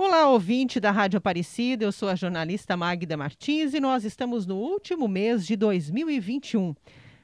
Olá, ouvinte da Rádio Aparecida, eu sou a jornalista Magda Martins e nós estamos no último mês de 2021.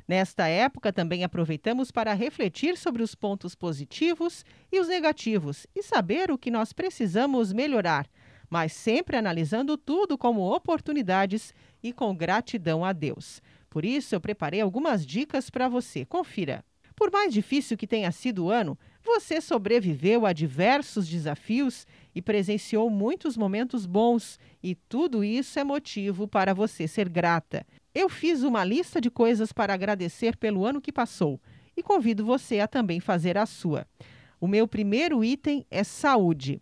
Nesta época, também aproveitamos para refletir sobre os pontos positivos e os negativos e saber o que nós precisamos melhorar, mas sempre analisando tudo como oportunidades e com gratidão a Deus. Por isso, eu preparei algumas dicas para você. Confira. Por mais difícil que tenha sido o ano, você sobreviveu a diversos desafios e presenciou muitos momentos bons, e tudo isso é motivo para você ser grata. Eu fiz uma lista de coisas para agradecer pelo ano que passou e convido você a também fazer a sua. O meu primeiro item é saúde.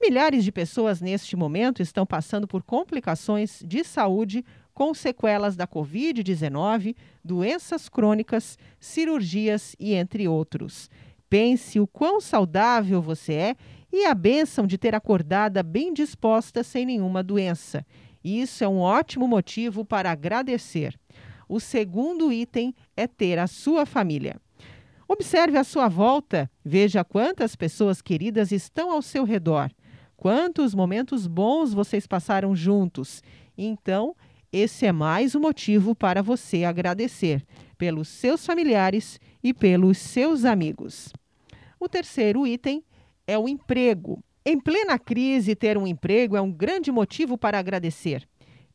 Milhares de pessoas neste momento estão passando por complicações de saúde com sequelas da Covid-19, doenças crônicas, cirurgias e entre outros. Pense o quão saudável você é e a bênção de ter acordada bem disposta sem nenhuma doença. Isso é um ótimo motivo para agradecer. O segundo item é ter a sua família. Observe a sua volta, veja quantas pessoas queridas estão ao seu redor, quantos momentos bons vocês passaram juntos. Então, esse é mais um motivo para você agradecer pelos seus familiares e pelos seus amigos. O terceiro item é o emprego. Em plena crise, ter um emprego é um grande motivo para agradecer.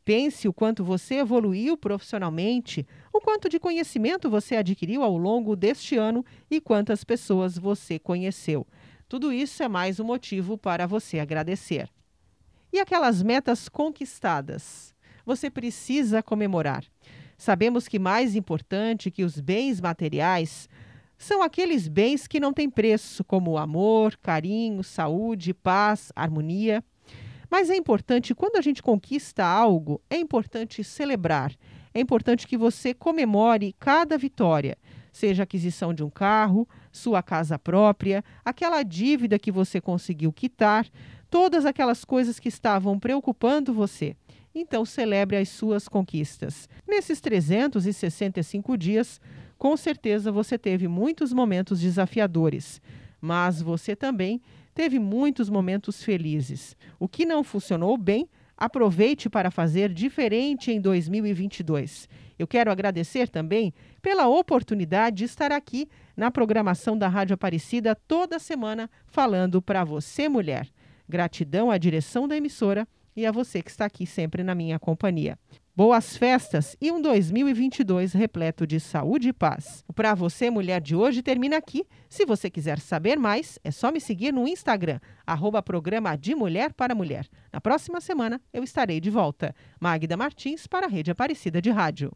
Pense o quanto você evoluiu profissionalmente, o quanto de conhecimento você adquiriu ao longo deste ano e quantas pessoas você conheceu. Tudo isso é mais um motivo para você agradecer. E aquelas metas conquistadas? você precisa comemorar. Sabemos que mais importante que os bens materiais são aqueles bens que não têm preço, como amor, carinho, saúde, paz, harmonia. Mas é importante, quando a gente conquista algo, é importante celebrar. É importante que você comemore cada vitória, seja a aquisição de um carro, sua casa própria, aquela dívida que você conseguiu quitar, todas aquelas coisas que estavam preocupando você. Então, celebre as suas conquistas. Nesses 365 dias, com certeza você teve muitos momentos desafiadores, mas você também teve muitos momentos felizes. O que não funcionou bem, aproveite para fazer diferente em 2022. Eu quero agradecer também pela oportunidade de estar aqui na programação da Rádio Aparecida toda semana falando para você, mulher. Gratidão à direção da emissora e a você que está aqui sempre na minha companhia. Boas festas e um 2022 repleto de saúde e paz. Para você, mulher de hoje, termina aqui. Se você quiser saber mais, é só me seguir no Instagram, arroba programa de Mulher para Mulher. Na próxima semana eu estarei de volta. Magda Martins para a Rede Aparecida de Rádio.